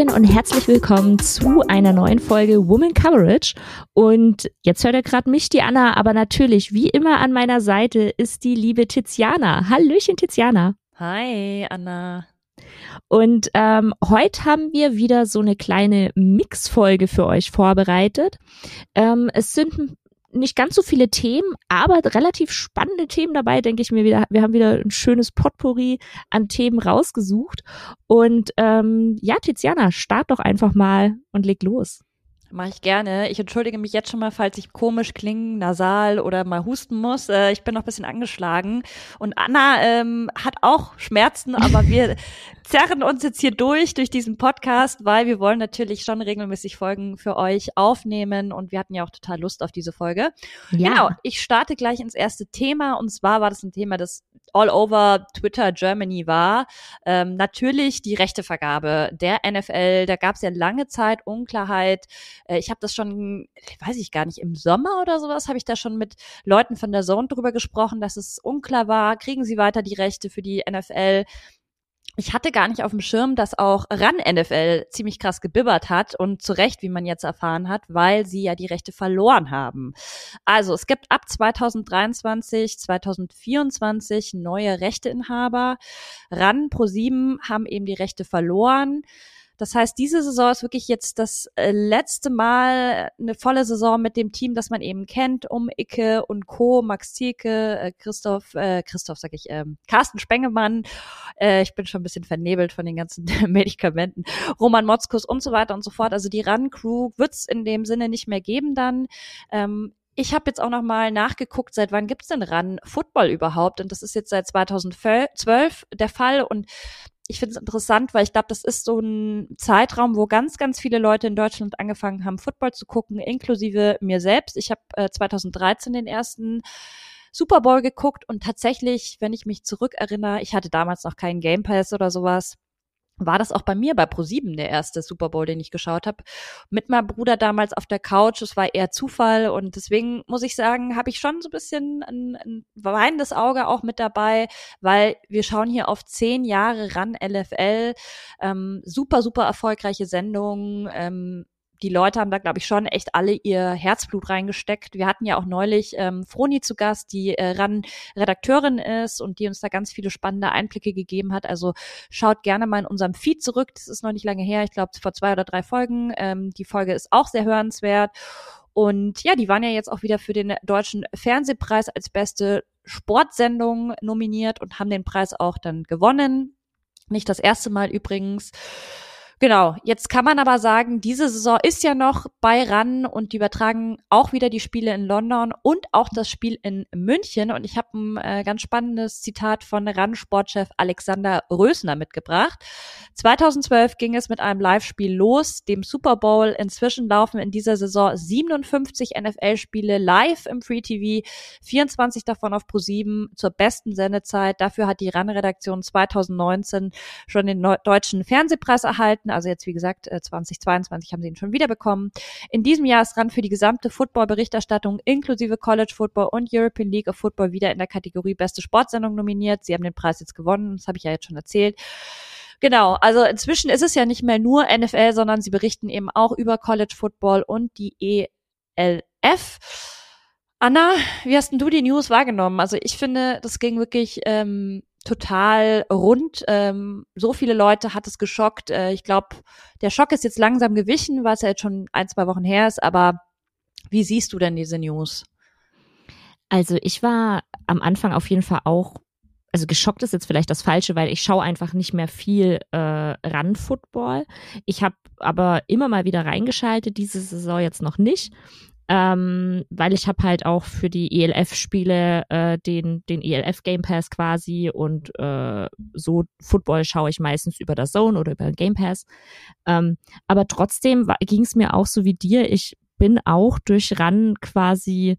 Hallöchen und herzlich willkommen zu einer neuen Folge Woman Coverage. Und jetzt hört ihr gerade mich, die Anna, aber natürlich, wie immer an meiner Seite ist die liebe Tiziana. Hallöchen, Tiziana. Hi, Anna. Und ähm, heute haben wir wieder so eine kleine Mixfolge für euch vorbereitet. Ähm, es sind nicht ganz so viele Themen, aber relativ spannende Themen dabei, denke ich mir wieder. Wir haben wieder ein schönes Potpourri an Themen rausgesucht. Und ähm, ja, Tiziana, start doch einfach mal und leg los. Mache ich gerne. Ich entschuldige mich jetzt schon mal, falls ich komisch klinge, nasal oder mal husten muss. Äh, ich bin noch ein bisschen angeschlagen. Und Anna ähm, hat auch Schmerzen, aber wir zerren uns jetzt hier durch, durch diesen Podcast, weil wir wollen natürlich schon regelmäßig Folgen für euch aufnehmen und wir hatten ja auch total Lust auf diese Folge. Ja. Genau, ich starte gleich ins erste Thema und zwar war das ein Thema, das all over Twitter Germany war. Ähm, natürlich die Rechtevergabe der NFL, da gab es ja lange Zeit Unklarheit. Äh, ich habe das schon, weiß ich gar nicht, im Sommer oder sowas habe ich da schon mit Leuten von der Zone drüber gesprochen, dass es unklar war, kriegen sie weiter die Rechte für die NFL? Ich hatte gar nicht auf dem Schirm, dass auch RAN NFL ziemlich krass gebibbert hat und zu Recht, wie man jetzt erfahren hat, weil sie ja die Rechte verloren haben. Also es gibt ab 2023, 2024 neue Rechteinhaber. RAN Pro7 haben eben die Rechte verloren. Das heißt, diese Saison ist wirklich jetzt das äh, letzte Mal eine volle Saison mit dem Team, das man eben kennt, um Icke und Co., Max Zielke, äh, Christoph, äh, Christoph sag ich, ähm, Carsten Spengemann, äh, ich bin schon ein bisschen vernebelt von den ganzen Medikamenten, Roman Motzkus und so weiter und so fort. Also die Run-Crew wird's in dem Sinne nicht mehr geben dann. Ähm, ich habe jetzt auch noch mal nachgeguckt, seit wann gibt's denn Run Football überhaupt? Und das ist jetzt seit 2012 der Fall. Und ich finde es interessant, weil ich glaube, das ist so ein Zeitraum, wo ganz, ganz viele Leute in Deutschland angefangen haben, Football zu gucken, inklusive mir selbst. Ich habe äh, 2013 den ersten Super Bowl geguckt und tatsächlich, wenn ich mich zurückerinnere, ich hatte damals noch keinen Game Pass oder sowas, war das auch bei mir bei ProSieben der erste Super Bowl, den ich geschaut habe. Mit meinem Bruder damals auf der Couch. Es war eher Zufall und deswegen muss ich sagen, habe ich schon so ein bisschen ein, ein weinendes Auge auch mit dabei, weil wir schauen hier auf zehn Jahre ran LFL. Ähm, super, super erfolgreiche Sendungen. Ähm, die Leute haben da, glaube ich, schon echt alle ihr Herzblut reingesteckt. Wir hatten ja auch neulich ähm, Froni zu Gast, die äh, ran Redakteurin ist und die uns da ganz viele spannende Einblicke gegeben hat. Also schaut gerne mal in unserem Feed zurück. Das ist noch nicht lange her. Ich glaube, vor zwei oder drei Folgen. Ähm, die Folge ist auch sehr hörenswert. Und ja, die waren ja jetzt auch wieder für den deutschen Fernsehpreis als beste Sportsendung nominiert und haben den Preis auch dann gewonnen. Nicht das erste Mal übrigens. Genau, jetzt kann man aber sagen, diese Saison ist ja noch bei RAN und die übertragen auch wieder die Spiele in London und auch das Spiel in München. Und ich habe ein äh, ganz spannendes Zitat von RAN-Sportchef Alexander Rösner mitgebracht. 2012 ging es mit einem Live-Spiel los, dem Super Bowl. Inzwischen laufen in dieser Saison 57 NFL-Spiele live im Free TV, 24 davon auf Pro7 zur besten Sendezeit. Dafür hat die RAN-Redaktion 2019 schon den deutschen Fernsehpreis erhalten also jetzt wie gesagt 2022 äh, haben sie ihn schon wieder bekommen. In diesem Jahr ist dran für die gesamte Football-Berichterstattung inklusive College Football und European League of Football wieder in der Kategorie Beste Sportsendung nominiert. Sie haben den Preis jetzt gewonnen, das habe ich ja jetzt schon erzählt. Genau, also inzwischen ist es ja nicht mehr nur NFL, sondern sie berichten eben auch über College Football und die ELF. Anna, wie hast denn du die News wahrgenommen? Also ich finde, das ging wirklich ähm, total rund. Ähm, so viele Leute hat es geschockt. Äh, ich glaube, der Schock ist jetzt langsam gewichen, weil es ja jetzt schon ein, zwei Wochen her ist. Aber wie siehst du denn diese News? Also ich war am Anfang auf jeden Fall auch, also geschockt ist jetzt vielleicht das Falsche, weil ich schaue einfach nicht mehr viel äh, Run-Football. Ich habe aber immer mal wieder reingeschaltet, diese Saison jetzt noch nicht ähm, weil ich habe halt auch für die ELF-Spiele äh, den, den ELF Game Pass quasi und äh, so Football schaue ich meistens über das Zone oder über den Game Pass. Ähm, aber trotzdem ging es mir auch so wie dir. Ich bin auch durch RAN quasi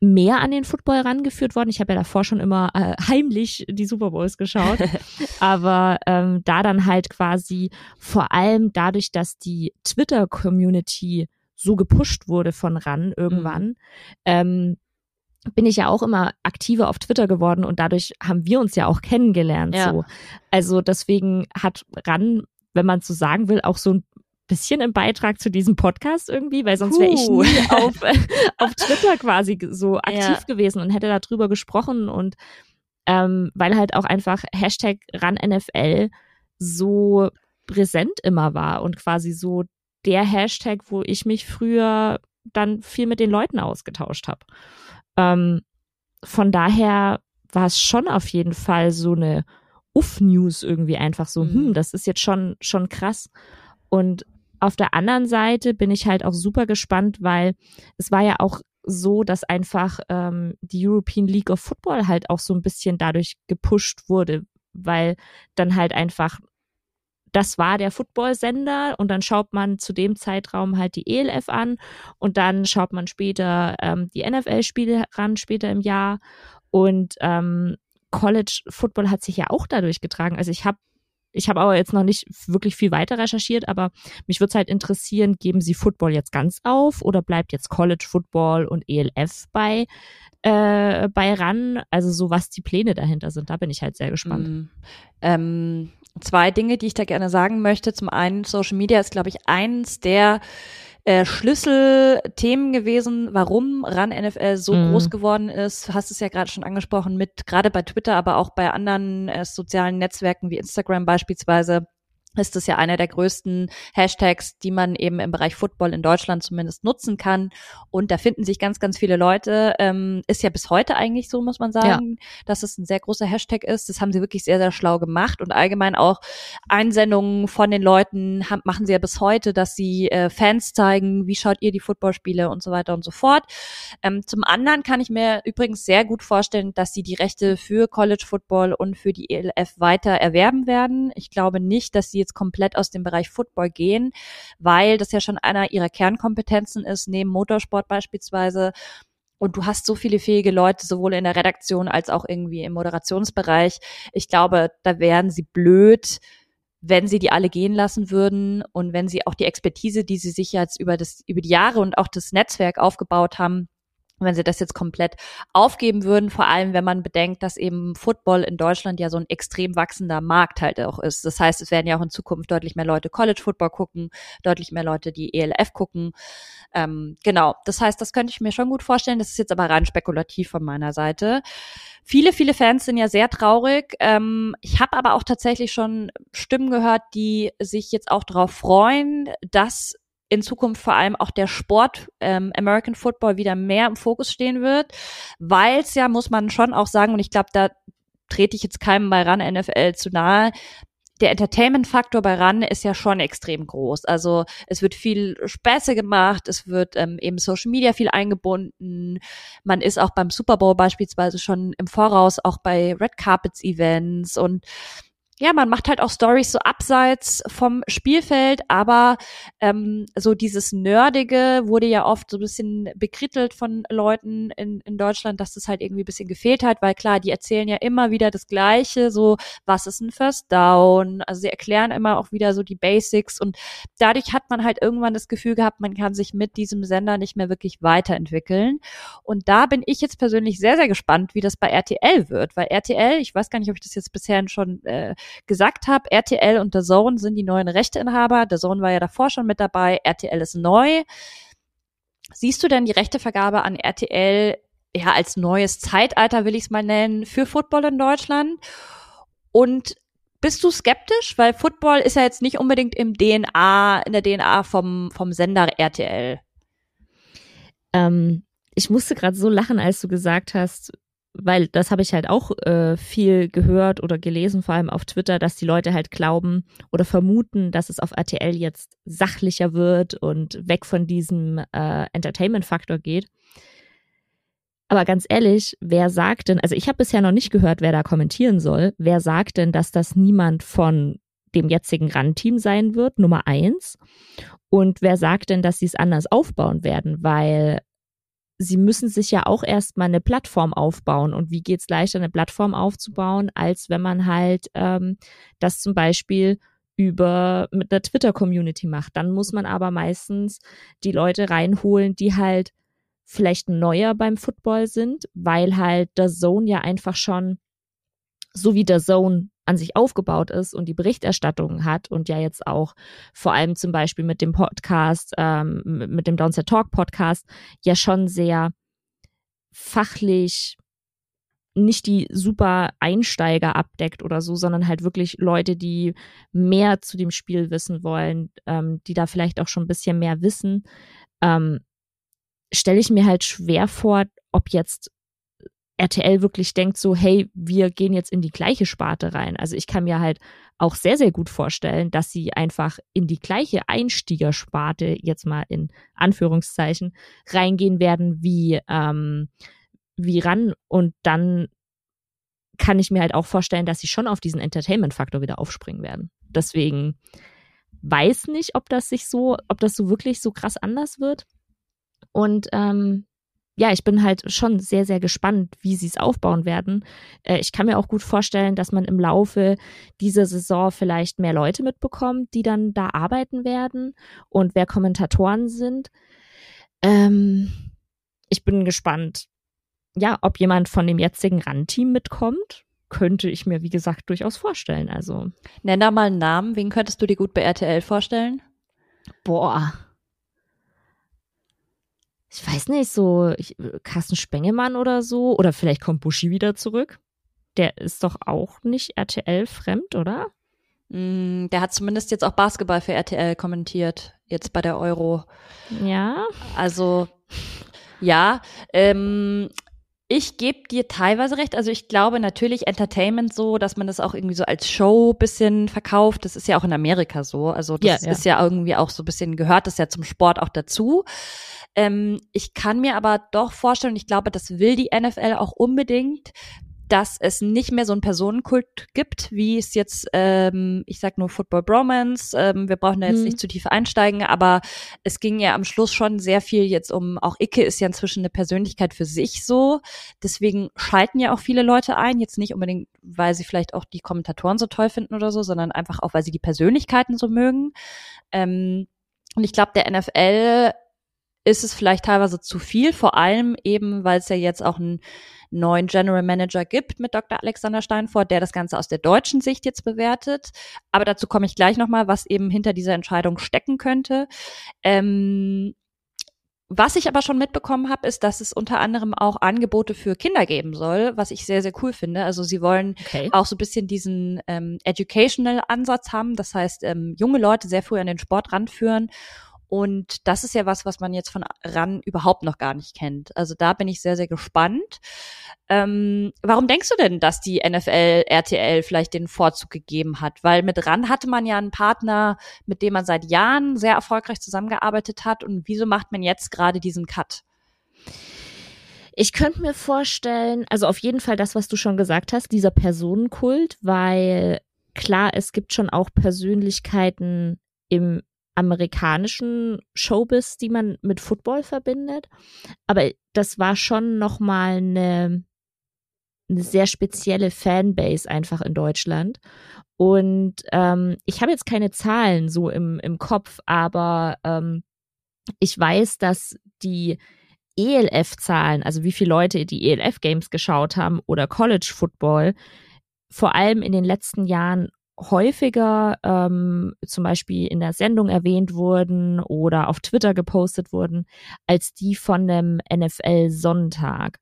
mehr an den Football rangeführt worden. Ich habe ja davor schon immer äh, heimlich die Super Bowls geschaut, aber ähm, da dann halt quasi vor allem dadurch, dass die Twitter-Community so gepusht wurde von RAN irgendwann, mhm. ähm, bin ich ja auch immer aktiver auf Twitter geworden und dadurch haben wir uns ja auch kennengelernt. Ja. So. Also deswegen hat RAN wenn man so sagen will, auch so ein bisschen im Beitrag zu diesem Podcast irgendwie, weil sonst wäre ich nie auf, auf Twitter quasi so aktiv ja. gewesen und hätte darüber gesprochen und ähm, weil halt auch einfach Hashtag RanNFL so präsent immer war und quasi so der Hashtag, wo ich mich früher dann viel mit den Leuten ausgetauscht habe. Ähm, von daher war es schon auf jeden Fall so eine Uff-News irgendwie einfach so, mhm. hm, das ist jetzt schon, schon krass. Und auf der anderen Seite bin ich halt auch super gespannt, weil es war ja auch so, dass einfach ähm, die European League of Football halt auch so ein bisschen dadurch gepusht wurde, weil dann halt einfach das war der Football-Sender und dann schaut man zu dem Zeitraum halt die ELF an und dann schaut man später ähm, die NFL-Spiele ran, später im Jahr und ähm, College Football hat sich ja auch dadurch getragen. Also ich habe ich habe aber jetzt noch nicht wirklich viel weiter recherchiert, aber mich würde es halt interessieren, geben Sie Football jetzt ganz auf oder bleibt jetzt College Football und ELF bei, äh, bei ran? Also so was die Pläne dahinter sind, da bin ich halt sehr gespannt. Mm, ähm, zwei Dinge, die ich da gerne sagen möchte. Zum einen, Social Media ist, glaube ich, eins der äh, Schlüsselthemen gewesen, warum RAN NFL so mhm. groß geworden ist. Hast es ja gerade schon angesprochen mit, gerade bei Twitter, aber auch bei anderen äh, sozialen Netzwerken wie Instagram beispielsweise ist es ja einer der größten Hashtags, die man eben im Bereich Football in Deutschland zumindest nutzen kann. Und da finden sich ganz, ganz viele Leute. Ähm, ist ja bis heute eigentlich so, muss man sagen, ja. dass es ein sehr großer Hashtag ist. Das haben sie wirklich sehr, sehr schlau gemacht. Und allgemein auch Einsendungen von den Leuten haben, machen sie ja bis heute, dass sie äh, Fans zeigen, wie schaut ihr die Footballspiele und so weiter und so fort. Ähm, zum anderen kann ich mir übrigens sehr gut vorstellen, dass sie die Rechte für College Football und für die ELF weiter erwerben werden. Ich glaube nicht, dass sie jetzt komplett aus dem Bereich Football gehen, weil das ja schon einer ihrer Kernkompetenzen ist, neben Motorsport beispielsweise. Und du hast so viele fähige Leute, sowohl in der Redaktion als auch irgendwie im Moderationsbereich. Ich glaube, da wären sie blöd, wenn sie die alle gehen lassen würden und wenn sie auch die Expertise, die sie sich jetzt über das, über die Jahre und auch das Netzwerk aufgebaut haben, wenn sie das jetzt komplett aufgeben würden, vor allem wenn man bedenkt, dass eben Football in Deutschland ja so ein extrem wachsender Markt halt auch ist. Das heißt, es werden ja auch in Zukunft deutlich mehr Leute College Football gucken, deutlich mehr Leute die ELF gucken. Ähm, genau, das heißt, das könnte ich mir schon gut vorstellen. Das ist jetzt aber rein spekulativ von meiner Seite. Viele, viele Fans sind ja sehr traurig. Ähm, ich habe aber auch tatsächlich schon Stimmen gehört, die sich jetzt auch darauf freuen, dass in Zukunft vor allem auch der Sport ähm, American Football wieder mehr im Fokus stehen wird, weil es ja, muss man schon auch sagen, und ich glaube, da trete ich jetzt keinem bei RAN NFL zu nahe, der Entertainment-Faktor bei RAN ist ja schon extrem groß. Also es wird viel Späße gemacht, es wird ähm, eben Social Media viel eingebunden. Man ist auch beim Super Bowl beispielsweise schon im Voraus auch bei Red Carpets Events und ja, man macht halt auch Stories so abseits vom Spielfeld, aber ähm, so dieses Nerdige wurde ja oft so ein bisschen bekrittelt von Leuten in, in Deutschland, dass das halt irgendwie ein bisschen gefehlt hat, weil klar, die erzählen ja immer wieder das Gleiche, so was ist ein First Down, also sie erklären immer auch wieder so die Basics und dadurch hat man halt irgendwann das Gefühl gehabt, man kann sich mit diesem Sender nicht mehr wirklich weiterentwickeln. Und da bin ich jetzt persönlich sehr, sehr gespannt, wie das bei RTL wird, weil RTL, ich weiß gar nicht, ob ich das jetzt bisher schon äh, gesagt habe, RTL und The Zone sind die neuen Rechteinhaber. The Zone war ja davor schon mit dabei. RTL ist neu. Siehst du denn die Rechtevergabe an RTL ja als neues Zeitalter, will ich es mal nennen, für Football in Deutschland? Und bist du skeptisch? Weil Football ist ja jetzt nicht unbedingt im DNA, in der DNA vom, vom Sender RTL. Ähm, ich musste gerade so lachen, als du gesagt hast, weil das habe ich halt auch äh, viel gehört oder gelesen, vor allem auf Twitter, dass die Leute halt glauben oder vermuten, dass es auf RTL jetzt sachlicher wird und weg von diesem äh, Entertainment-Faktor geht. Aber ganz ehrlich, wer sagt denn, also ich habe bisher noch nicht gehört, wer da kommentieren soll, wer sagt denn, dass das niemand von dem jetzigen RAN-Team sein wird, Nummer eins. Und wer sagt denn, dass sie es anders aufbauen werden? Weil sie müssen sich ja auch erstmal eine Plattform aufbauen. Und wie geht's leichter, eine Plattform aufzubauen, als wenn man halt ähm, das zum Beispiel über mit der Twitter-Community macht. Dann muss man aber meistens die Leute reinholen, die halt vielleicht neuer beim Football sind, weil halt der Zone ja einfach schon, so wie der Zone an sich aufgebaut ist und die Berichterstattung hat und ja jetzt auch vor allem zum Beispiel mit dem Podcast, ähm, mit dem Downset Talk Podcast ja schon sehr fachlich nicht die super Einsteiger abdeckt oder so, sondern halt wirklich Leute, die mehr zu dem Spiel wissen wollen, ähm, die da vielleicht auch schon ein bisschen mehr wissen, ähm, stelle ich mir halt schwer vor, ob jetzt RTL wirklich denkt so, hey, wir gehen jetzt in die gleiche Sparte rein. Also ich kann mir halt auch sehr, sehr gut vorstellen, dass sie einfach in die gleiche Einstiegersparte, jetzt mal in Anführungszeichen, reingehen werden wie, ähm, wie ran und dann kann ich mir halt auch vorstellen, dass sie schon auf diesen Entertainment-Faktor wieder aufspringen werden. Deswegen weiß nicht, ob das sich so, ob das so wirklich so krass anders wird. Und ähm, ja, ich bin halt schon sehr, sehr gespannt, wie sie es aufbauen werden. Äh, ich kann mir auch gut vorstellen, dass man im Laufe dieser Saison vielleicht mehr Leute mitbekommt, die dann da arbeiten werden und wer Kommentatoren sind. Ähm, ich bin gespannt, ja, ob jemand von dem jetzigen RAN-Team mitkommt, könnte ich mir, wie gesagt, durchaus vorstellen. Also. Nenn da mal einen Namen. Wen könntest du dir gut bei RTL vorstellen? Boah. Ich weiß nicht, so ich, Carsten Spengemann oder so. Oder vielleicht kommt Buschi wieder zurück. Der ist doch auch nicht RTL-fremd, oder? Mm, der hat zumindest jetzt auch Basketball für RTL kommentiert, jetzt bei der Euro. Ja. Also, ja. Ähm, ich gebe dir teilweise recht. Also ich glaube natürlich Entertainment so, dass man das auch irgendwie so als Show bisschen verkauft. Das ist ja auch in Amerika so. Also das ja, ja. ist ja irgendwie auch so ein bisschen gehört das ja zum Sport auch dazu. Ähm, ich kann mir aber doch vorstellen, ich glaube, das will die NFL auch unbedingt, dass es nicht mehr so einen Personenkult gibt, wie es jetzt, ähm, ich sag nur Football Bromance, ähm, wir brauchen da jetzt mhm. nicht zu tief einsteigen, aber es ging ja am Schluss schon sehr viel jetzt um, auch Icke ist ja inzwischen eine Persönlichkeit für sich so, deswegen schalten ja auch viele Leute ein, jetzt nicht unbedingt, weil sie vielleicht auch die Kommentatoren so toll finden oder so, sondern einfach auch, weil sie die Persönlichkeiten so mögen. Ähm, und ich glaube, der NFL ist es vielleicht teilweise zu viel, vor allem eben, weil es ja jetzt auch einen neuen General Manager gibt mit Dr. Alexander Steinfort, der das Ganze aus der deutschen Sicht jetzt bewertet. Aber dazu komme ich gleich nochmal, was eben hinter dieser Entscheidung stecken könnte. Ähm, was ich aber schon mitbekommen habe, ist, dass es unter anderem auch Angebote für Kinder geben soll, was ich sehr, sehr cool finde. Also sie wollen okay. auch so ein bisschen diesen ähm, educational Ansatz haben. Das heißt, ähm, junge Leute sehr früh an den Sport ranführen und das ist ja was, was man jetzt von RAN überhaupt noch gar nicht kennt. Also da bin ich sehr, sehr gespannt. Ähm, warum denkst du denn, dass die NFL RTL vielleicht den Vorzug gegeben hat? Weil mit RAN hatte man ja einen Partner, mit dem man seit Jahren sehr erfolgreich zusammengearbeitet hat. Und wieso macht man jetzt gerade diesen Cut? Ich könnte mir vorstellen, also auf jeden Fall das, was du schon gesagt hast, dieser Personenkult, weil klar, es gibt schon auch Persönlichkeiten im amerikanischen Showbiz, die man mit Football verbindet. Aber das war schon nochmal eine, eine sehr spezielle Fanbase einfach in Deutschland. Und ähm, ich habe jetzt keine Zahlen so im, im Kopf, aber ähm, ich weiß, dass die ELF-Zahlen, also wie viele Leute die ELF-Games geschaut haben oder College Football, vor allem in den letzten Jahren häufiger ähm, zum Beispiel in der Sendung erwähnt wurden oder auf Twitter gepostet wurden, als die von dem NFL Sonntag.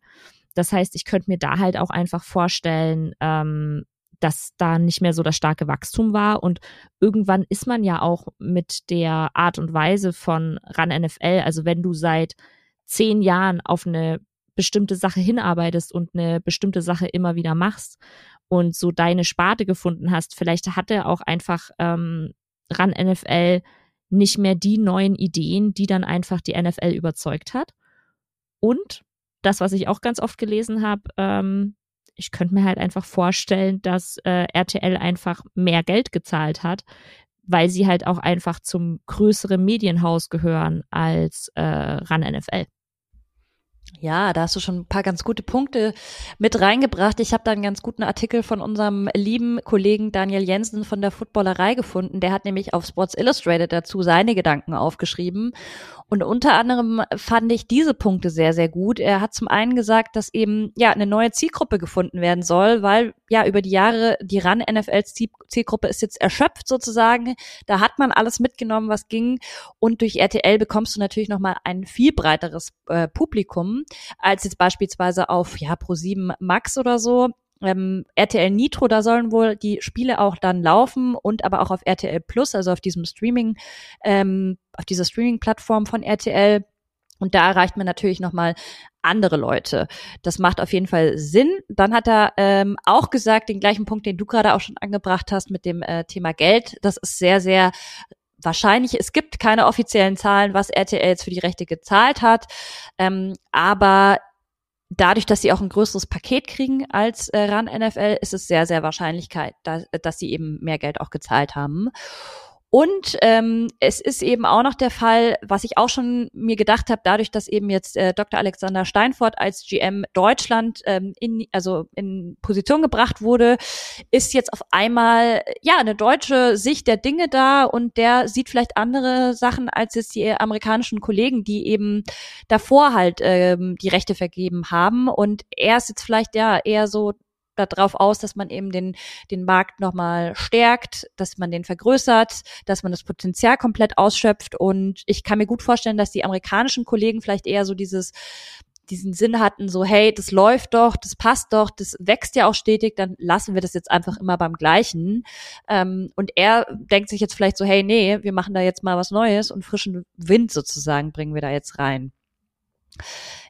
Das heißt, ich könnte mir da halt auch einfach vorstellen, ähm, dass da nicht mehr so das starke Wachstum war. Und irgendwann ist man ja auch mit der Art und Weise von RAN NFL, also wenn du seit zehn Jahren auf eine bestimmte Sache hinarbeitest und eine bestimmte Sache immer wieder machst und so deine Sparte gefunden hast, vielleicht hatte auch einfach ähm, ran NFL nicht mehr die neuen Ideen, die dann einfach die NFL überzeugt hat. Und das, was ich auch ganz oft gelesen habe, ähm, ich könnte mir halt einfach vorstellen, dass äh, RTL einfach mehr Geld gezahlt hat, weil sie halt auch einfach zum größeren Medienhaus gehören als äh, RAN NFL. Ja, da hast du schon ein paar ganz gute Punkte mit reingebracht. Ich habe da einen ganz guten Artikel von unserem lieben Kollegen Daniel Jensen von der Footballerei gefunden. Der hat nämlich auf Sports Illustrated dazu seine Gedanken aufgeschrieben. Und unter anderem fand ich diese Punkte sehr, sehr gut. Er hat zum einen gesagt, dass eben ja eine neue Zielgruppe gefunden werden soll, weil ja über die Jahre die RAN NFL Zielgruppe ist jetzt erschöpft sozusagen. Da hat man alles mitgenommen, was ging. Und durch RTL bekommst du natürlich nochmal ein viel breiteres äh, Publikum als jetzt beispielsweise auf ja Pro7 Max oder so ähm, RTL Nitro, da sollen wohl die Spiele auch dann laufen und aber auch auf RTL Plus, also auf diesem Streaming, ähm, auf dieser Streaming-Plattform von RTL. Und da erreicht man natürlich nochmal andere Leute. Das macht auf jeden Fall Sinn. Dann hat er ähm, auch gesagt, den gleichen Punkt, den du gerade auch schon angebracht hast mit dem äh, Thema Geld. Das ist sehr, sehr wahrscheinlich. Es gibt keine offiziellen Zahlen, was RTL jetzt für die Rechte gezahlt hat. Ähm, aber dadurch, dass sie auch ein größeres Paket kriegen als äh, RAN NFL, ist es sehr, sehr Wahrscheinlichkeit, dass, dass sie eben mehr Geld auch gezahlt haben. Und ähm, es ist eben auch noch der Fall, was ich auch schon mir gedacht habe, dadurch, dass eben jetzt äh, Dr. Alexander Steinfort als GM Deutschland ähm, in, also in Position gebracht wurde, ist jetzt auf einmal ja eine deutsche Sicht der Dinge da und der sieht vielleicht andere Sachen als jetzt die amerikanischen Kollegen, die eben davor halt ähm, die Rechte vergeben haben. Und er ist jetzt vielleicht ja eher so darauf aus, dass man eben den, den Markt nochmal stärkt, dass man den vergrößert, dass man das Potenzial komplett ausschöpft. Und ich kann mir gut vorstellen, dass die amerikanischen Kollegen vielleicht eher so dieses diesen Sinn hatten, so hey, das läuft doch, das passt doch, das wächst ja auch stetig, dann lassen wir das jetzt einfach immer beim Gleichen. Ähm, und er denkt sich jetzt vielleicht so, hey, nee, wir machen da jetzt mal was Neues und frischen Wind sozusagen bringen wir da jetzt rein.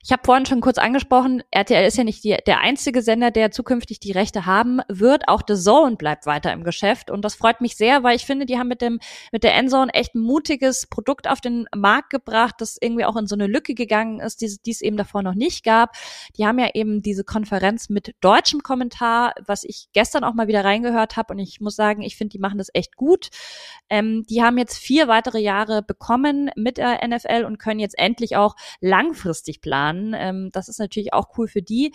Ich habe vorhin schon kurz angesprochen, RTL ist ja nicht die, der einzige Sender, der zukünftig die Rechte haben wird. Auch The Zone bleibt weiter im Geschäft und das freut mich sehr, weil ich finde, die haben mit dem mit der Endzone echt ein mutiges Produkt auf den Markt gebracht, das irgendwie auch in so eine Lücke gegangen ist, die, die es eben davor noch nicht gab. Die haben ja eben diese Konferenz mit deutschem Kommentar, was ich gestern auch mal wieder reingehört habe und ich muss sagen, ich finde, die machen das echt gut. Ähm, die haben jetzt vier weitere Jahre bekommen mit der NFL und können jetzt endlich auch langfristig planen an. Ähm, das ist natürlich auch cool für die.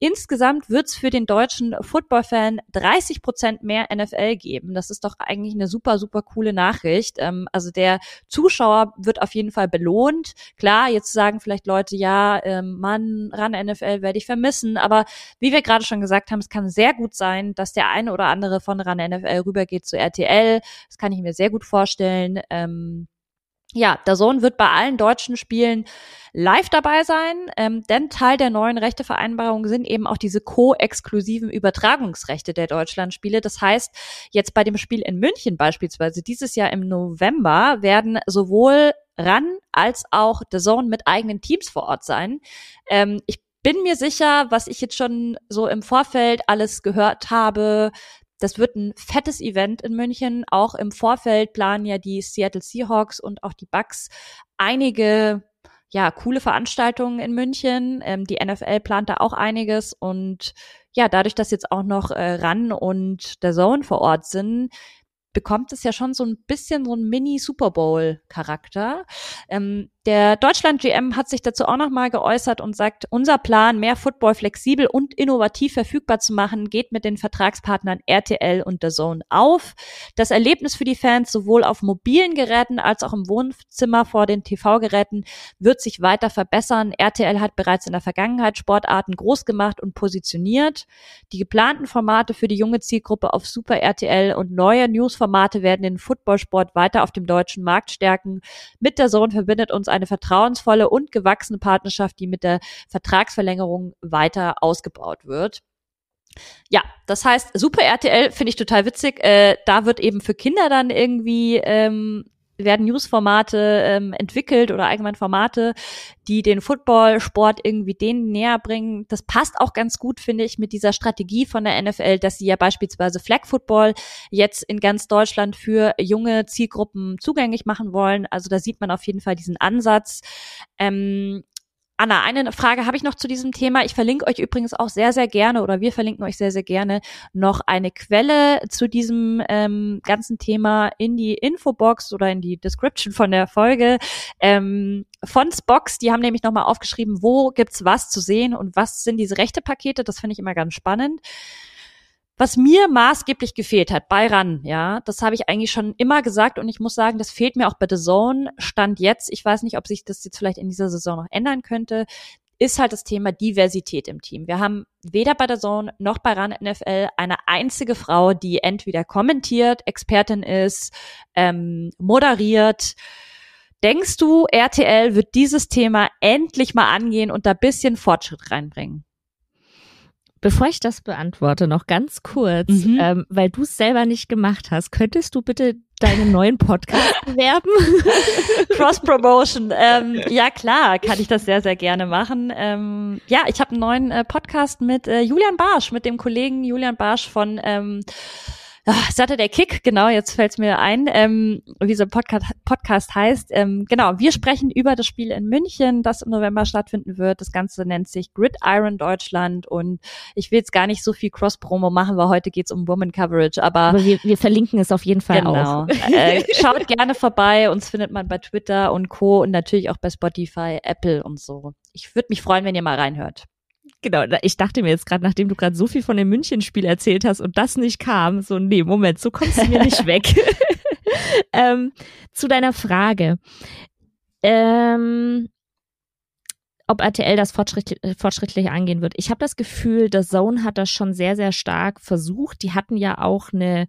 Insgesamt wird es für den deutschen Football-Fan 30 Prozent mehr NFL geben. Das ist doch eigentlich eine super, super coole Nachricht. Ähm, also der Zuschauer wird auf jeden Fall belohnt. Klar, jetzt sagen vielleicht Leute, ja, ähm, Mann, ran NFL werde ich vermissen. Aber wie wir gerade schon gesagt haben, es kann sehr gut sein, dass der eine oder andere von ran NFL rübergeht zu RTL. Das kann ich mir sehr gut vorstellen. Ähm, ja, der Sohn wird bei allen deutschen Spielen live dabei sein, ähm, denn Teil der neuen Rechtevereinbarung sind eben auch diese co-exklusiven Übertragungsrechte der Deutschlandspiele. Das heißt, jetzt bei dem Spiel in München beispielsweise dieses Jahr im November werden sowohl RAN als auch The Zone mit eigenen Teams vor Ort sein. Ähm, ich bin mir sicher, was ich jetzt schon so im Vorfeld alles gehört habe, das wird ein fettes Event in München. Auch im Vorfeld planen ja die Seattle Seahawks und auch die Bucks einige ja, coole Veranstaltungen in München. Ähm, die NFL plant da auch einiges und ja, dadurch, dass jetzt auch noch äh, RAN und der Zone vor Ort sind, bekommt es ja schon so ein bisschen so ein Mini-Super Bowl-Charakter. Ähm, der Deutschland-GM hat sich dazu auch nochmal geäußert und sagt, unser Plan, mehr Football flexibel und innovativ verfügbar zu machen, geht mit den Vertragspartnern RTL und The Zone auf. Das Erlebnis für die Fans sowohl auf mobilen Geräten als auch im Wohnzimmer vor den TV-Geräten wird sich weiter verbessern. RTL hat bereits in der Vergangenheit Sportarten groß gemacht und positioniert. Die geplanten Formate für die junge Zielgruppe auf Super RTL und neue Newsformate werden den Footballsport weiter auf dem deutschen Markt stärken. Mit der Zone verbindet uns eine vertrauensvolle und gewachsene Partnerschaft, die mit der Vertragsverlängerung weiter ausgebaut wird. Ja, das heißt, Super RTL finde ich total witzig. Äh, da wird eben für Kinder dann irgendwie ähm, werden Newsformate ähm, entwickelt oder allgemein Formate, die den Football-Sport irgendwie denen näher bringen. Das passt auch ganz gut, finde ich, mit dieser Strategie von der NFL, dass sie ja beispielsweise Flag Football jetzt in ganz Deutschland für junge Zielgruppen zugänglich machen wollen. Also da sieht man auf jeden Fall diesen Ansatz. Ähm, Anna, eine Frage habe ich noch zu diesem Thema. Ich verlinke euch übrigens auch sehr, sehr gerne oder wir verlinken euch sehr, sehr gerne noch eine Quelle zu diesem ähm, ganzen Thema in die Infobox oder in die Description von der Folge ähm, von Spox. Die haben nämlich nochmal aufgeschrieben, wo gibt's was zu sehen und was sind diese rechte Pakete. Das finde ich immer ganz spannend. Was mir maßgeblich gefehlt hat bei RAN, ja, das habe ich eigentlich schon immer gesagt und ich muss sagen, das fehlt mir auch bei The Zone. Stand jetzt, ich weiß nicht, ob sich das jetzt vielleicht in dieser Saison noch ändern könnte, ist halt das Thema Diversität im Team. Wir haben weder bei der Zone noch bei RAN NFL eine einzige Frau, die entweder kommentiert, Expertin ist, ähm, moderiert. Denkst du, RTL wird dieses Thema endlich mal angehen und da bisschen Fortschritt reinbringen? Bevor ich das beantworte, noch ganz kurz, mhm. ähm, weil du es selber nicht gemacht hast, könntest du bitte deinen neuen Podcast bewerben? Cross Promotion. Ähm, ja klar, kann ich das sehr, sehr gerne machen. Ähm, ja, ich habe einen neuen äh, Podcast mit äh, Julian Barsch, mit dem Kollegen Julian Barsch von ach, Saturday Kick, genau, jetzt fällt es mir ein, ähm, wie dieser Podcast, Podcast heißt. Ähm, genau, wir sprechen über das Spiel in München, das im November stattfinden wird. Das Ganze nennt sich Gridiron Deutschland und ich will jetzt gar nicht so viel Cross-Promo machen, weil heute geht's um Woman Coverage, aber, aber wir, wir, verlinken es auf jeden Fall genau. auch. äh, schaut gerne vorbei, uns findet man bei Twitter und Co. und natürlich auch bei Spotify, Apple und so. Ich würde mich freuen, wenn ihr mal reinhört. Genau, ich dachte mir jetzt gerade, nachdem du gerade so viel von dem München-Spiel erzählt hast und das nicht kam, so, nee, Moment, so kommst du mir nicht weg. ähm, zu deiner Frage. Ähm, ob RTL das fortschrittlich, fortschrittlich angehen wird. Ich habe das Gefühl, der Zone hat das schon sehr, sehr stark versucht. Die hatten ja auch eine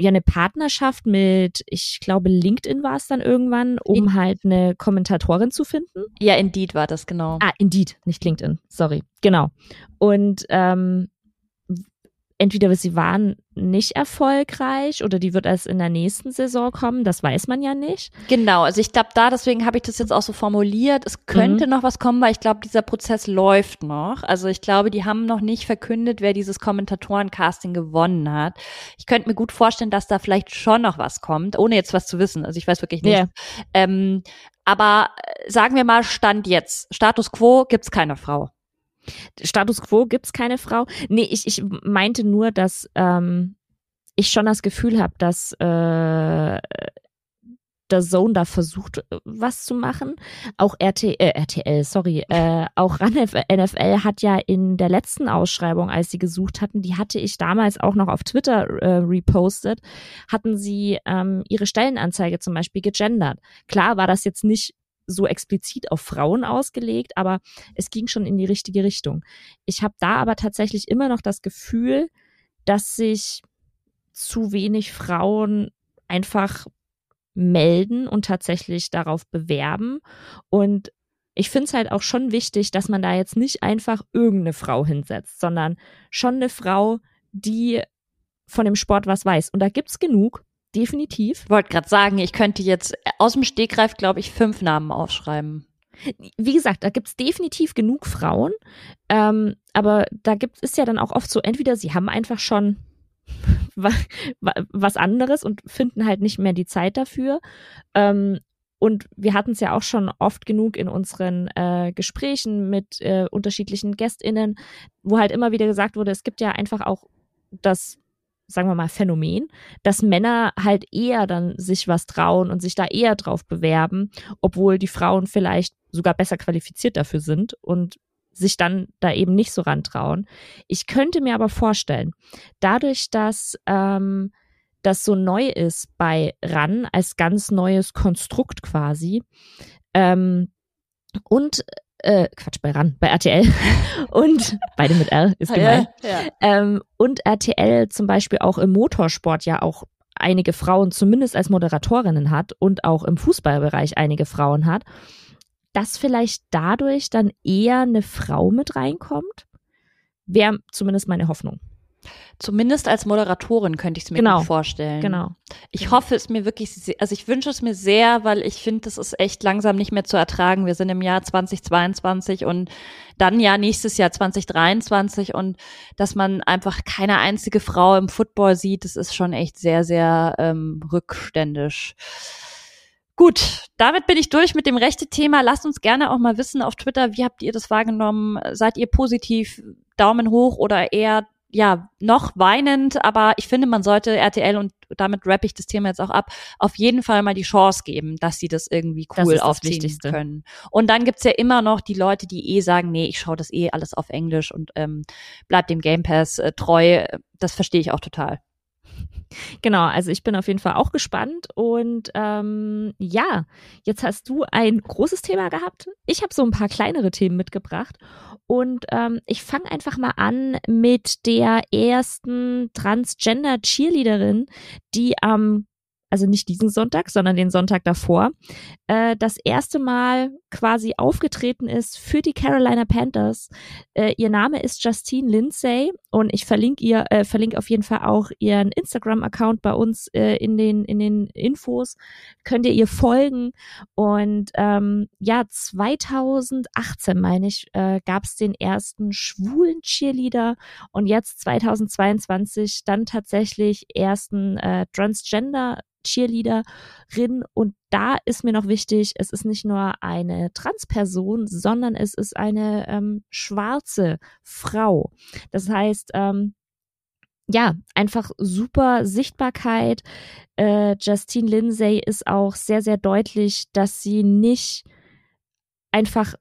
ja eine Partnerschaft mit, ich glaube, LinkedIn war es dann irgendwann, um In halt eine Kommentatorin zu finden. Ja, Indeed war das, genau. Ah, Indeed, nicht LinkedIn, sorry. Genau. Und ähm, entweder sie waren nicht erfolgreich oder die wird erst in der nächsten Saison kommen, das weiß man ja nicht. Genau, also ich glaube da, deswegen habe ich das jetzt auch so formuliert, es könnte mhm. noch was kommen, weil ich glaube, dieser Prozess läuft noch. Also ich glaube, die haben noch nicht verkündet, wer dieses Kommentatorencasting gewonnen hat. Ich könnte mir gut vorstellen, dass da vielleicht schon noch was kommt, ohne jetzt was zu wissen. Also ich weiß wirklich nicht. Yeah. Ähm, aber äh, sagen wir mal, Stand jetzt, Status quo, gibt's keine Frau. Status quo gibt's keine Frau. Nee, ich, ich meinte nur, dass ähm, ich schon das Gefühl habe, dass äh, der Zone da versucht, was zu machen. Auch RT, äh, RTL, sorry, äh, auch RAN NFL hat ja in der letzten Ausschreibung, als sie gesucht hatten, die hatte ich damals auch noch auf Twitter äh, repostet, hatten sie ähm, ihre Stellenanzeige zum Beispiel gegendert. Klar war das jetzt nicht so explizit auf Frauen ausgelegt, aber es ging schon in die richtige Richtung. Ich habe da aber tatsächlich immer noch das Gefühl, dass sich zu wenig Frauen einfach melden und tatsächlich darauf bewerben. Und ich finde es halt auch schon wichtig, dass man da jetzt nicht einfach irgendeine Frau hinsetzt, sondern schon eine Frau, die von dem Sport was weiß. Und da gibt's genug definitiv. Wollte gerade sagen, ich könnte jetzt aus dem Stegreif, glaube ich, fünf Namen aufschreiben. Wie gesagt, da gibt's definitiv genug Frauen, ähm, aber da gibt ist ja dann auch oft so, entweder sie haben einfach schon was anderes und finden halt nicht mehr die Zeit dafür. Ähm, und wir hatten es ja auch schon oft genug in unseren äh, Gesprächen mit äh, unterschiedlichen GästInnen, wo halt immer wieder gesagt wurde, es gibt ja einfach auch das sagen wir mal, Phänomen, dass Männer halt eher dann sich was trauen und sich da eher drauf bewerben, obwohl die Frauen vielleicht sogar besser qualifiziert dafür sind und sich dann da eben nicht so rantrauen. Ich könnte mir aber vorstellen, dadurch, dass ähm, das so neu ist bei RAN als ganz neues Konstrukt quasi ähm, und äh, Quatsch, bei RAN, bei RTL und beide mit R ist gemeint. Ja, ja. Ähm, und RTL zum Beispiel auch im Motorsport ja auch einige Frauen zumindest als Moderatorinnen hat und auch im Fußballbereich einige Frauen hat, dass vielleicht dadurch dann eher eine Frau mit reinkommt, wäre zumindest meine Hoffnung. Zumindest als Moderatorin könnte ich es mir genau. gut vorstellen. Genau. Ich hoffe es mir wirklich, also ich wünsche es mir sehr, weil ich finde, das ist echt langsam nicht mehr zu ertragen. Wir sind im Jahr 2022 und dann ja nächstes Jahr 2023 und dass man einfach keine einzige Frau im Football sieht, das ist schon echt sehr, sehr ähm, rückständisch. Gut, damit bin ich durch mit dem rechte Thema. Lasst uns gerne auch mal wissen auf Twitter, wie habt ihr das wahrgenommen? Seid ihr positiv? Daumen hoch oder eher ja, noch weinend, aber ich finde, man sollte RTL und damit rappe ich das Thema jetzt auch ab, auf jeden Fall mal die Chance geben, dass sie das irgendwie cool das aufziehen Wichtigste. können. Und dann gibt's ja immer noch die Leute, die eh sagen, nee, ich schaue das eh alles auf Englisch und ähm, bleib dem Game Pass äh, treu. Das verstehe ich auch total. Genau, also ich bin auf jeden Fall auch gespannt. Und ähm, ja, jetzt hast du ein großes Thema gehabt. Ich habe so ein paar kleinere Themen mitgebracht. Und ähm, ich fange einfach mal an mit der ersten Transgender-Cheerleaderin, die am also nicht diesen Sonntag, sondern den Sonntag davor, äh, das erste Mal quasi aufgetreten ist für die Carolina Panthers. Äh, ihr Name ist Justine Lindsay und ich verlinke ihr, äh, verlinke auf jeden Fall auch ihren Instagram-Account bei uns äh, in den in den Infos. Könnt ihr ihr folgen und ähm, ja 2018 meine ich äh, gab es den ersten schwulen Cheerleader und jetzt 2022 dann tatsächlich ersten äh, Transgender Cheerleaderin und da ist mir noch wichtig, es ist nicht nur eine Transperson, sondern es ist eine ähm, schwarze Frau. Das heißt, ähm, ja, einfach super Sichtbarkeit. Äh, Justine Lindsay ist auch sehr, sehr deutlich, dass sie nicht einfach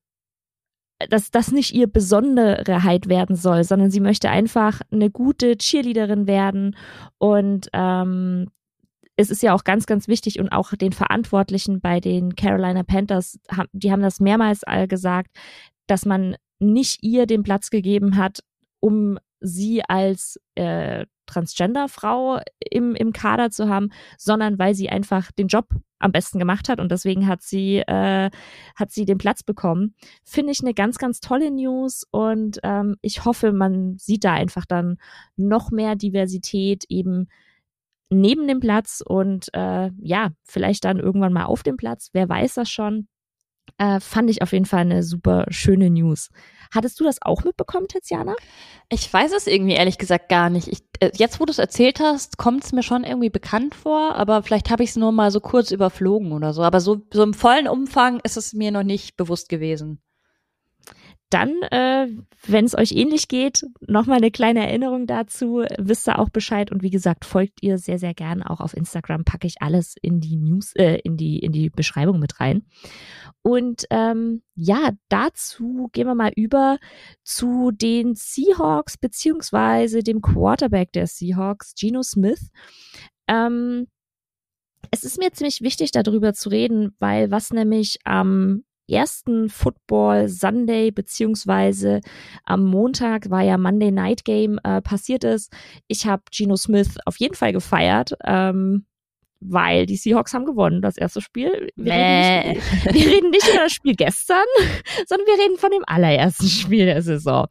dass das nicht ihr Besonderheit werden soll, sondern sie möchte einfach eine gute Cheerleaderin werden und ähm, es ist ja auch ganz, ganz wichtig und auch den Verantwortlichen bei den Carolina Panthers, die haben das mehrmals gesagt, dass man nicht ihr den Platz gegeben hat, um sie als äh, Transgender-Frau im, im Kader zu haben, sondern weil sie einfach den Job am besten gemacht hat und deswegen hat sie äh, hat sie den Platz bekommen. Finde ich eine ganz ganz tolle News und ähm, ich hoffe, man sieht da einfach dann noch mehr Diversität eben neben dem Platz und äh, ja, vielleicht dann irgendwann mal auf dem Platz. Wer weiß das schon? Äh, fand ich auf jeden Fall eine super schöne News. Hattest du das auch mitbekommen, Tatjana? Ich weiß es irgendwie ehrlich gesagt gar nicht. Ich, äh, jetzt, wo du es erzählt hast, kommt es mir schon irgendwie bekannt vor, aber vielleicht habe ich es nur mal so kurz überflogen oder so. Aber so, so im vollen Umfang ist es mir noch nicht bewusst gewesen dann, äh, wenn es euch ähnlich geht, nochmal eine kleine Erinnerung dazu, wisst ihr auch Bescheid und wie gesagt, folgt ihr sehr, sehr gern auch auf Instagram, packe ich alles in die News, äh, in die, in die Beschreibung mit rein. Und ähm, ja, dazu gehen wir mal über zu den Seahawks beziehungsweise dem Quarterback der Seahawks, Geno Smith. Ähm, es ist mir ziemlich wichtig, darüber zu reden, weil was nämlich am ersten Football Sunday beziehungsweise am Montag war ja Monday Night Game äh, passiert ist. Ich habe Geno Smith auf jeden Fall gefeiert. Ähm, weil die Seahawks haben gewonnen, das erste Spiel. Wir, reden nicht, wir reden nicht, über das Spiel gestern, sondern wir reden von dem allerersten Spiel der Saison.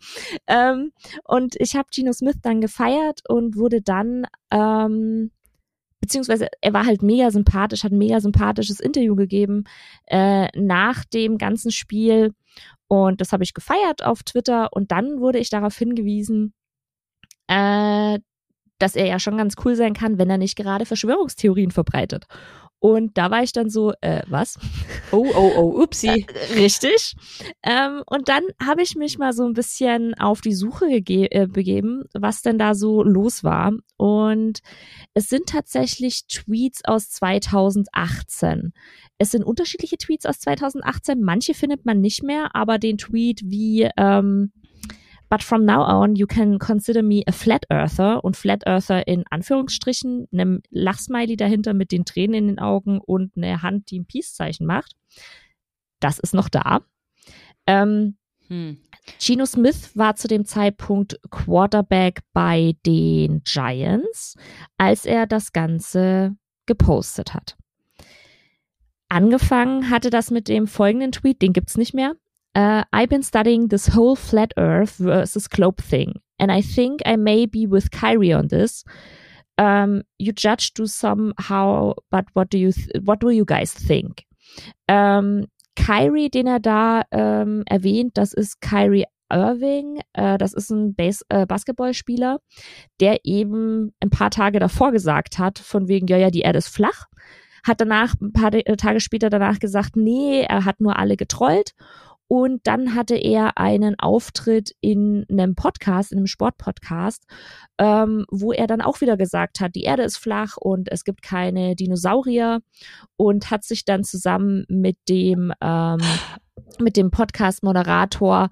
Ähm, und ich habe Geno Smith dann gefeiert und wurde dann ähm, beziehungsweise er war halt mega sympathisch, hat ein mega sympathisches Interview gegeben äh, nach dem ganzen Spiel. Und das habe ich gefeiert auf Twitter. Und dann wurde ich darauf hingewiesen, äh, dass er ja schon ganz cool sein kann, wenn er nicht gerade Verschwörungstheorien verbreitet. Und da war ich dann so, äh, was? Oh, oh, oh, upsi. Äh, richtig. Ähm, und dann habe ich mich mal so ein bisschen auf die Suche äh, begeben, was denn da so los war. Und es sind tatsächlich Tweets aus 2018. Es sind unterschiedliche Tweets aus 2018. Manche findet man nicht mehr, aber den Tweet wie ähm, But from now on, you can consider me a flat earther und flat earther in Anführungsstrichen, einem Lachsmiley dahinter mit den Tränen in den Augen und eine Hand, die ein Peace-Zeichen macht. Das ist noch da. Ähm, hm. Geno Smith war zu dem Zeitpunkt Quarterback bei den Giants, als er das Ganze gepostet hat. Angefangen hatte das mit dem folgenden Tweet, den gibt's nicht mehr. Uh, I've been studying this whole flat Earth versus globe thing, and I think I may be with Kyrie on this. Um, you judge do somehow, but what do you what do you guys think? Um, Kyrie, den er da ähm, erwähnt, das ist Kyrie Irving, äh, das ist ein Base äh, Basketballspieler, der eben ein paar Tage davor gesagt hat, von wegen, ja, ja, die Erde ist flach, hat danach, ein paar Tage später danach gesagt, nee, er hat nur alle getrollt Und dann hatte er einen Auftritt in einem Podcast, in einem Sportpodcast, ähm, wo er dann auch wieder gesagt hat, die Erde ist flach und es gibt keine Dinosaurier und hat sich dann zusammen mit dem ähm, mit dem Podcast-Moderator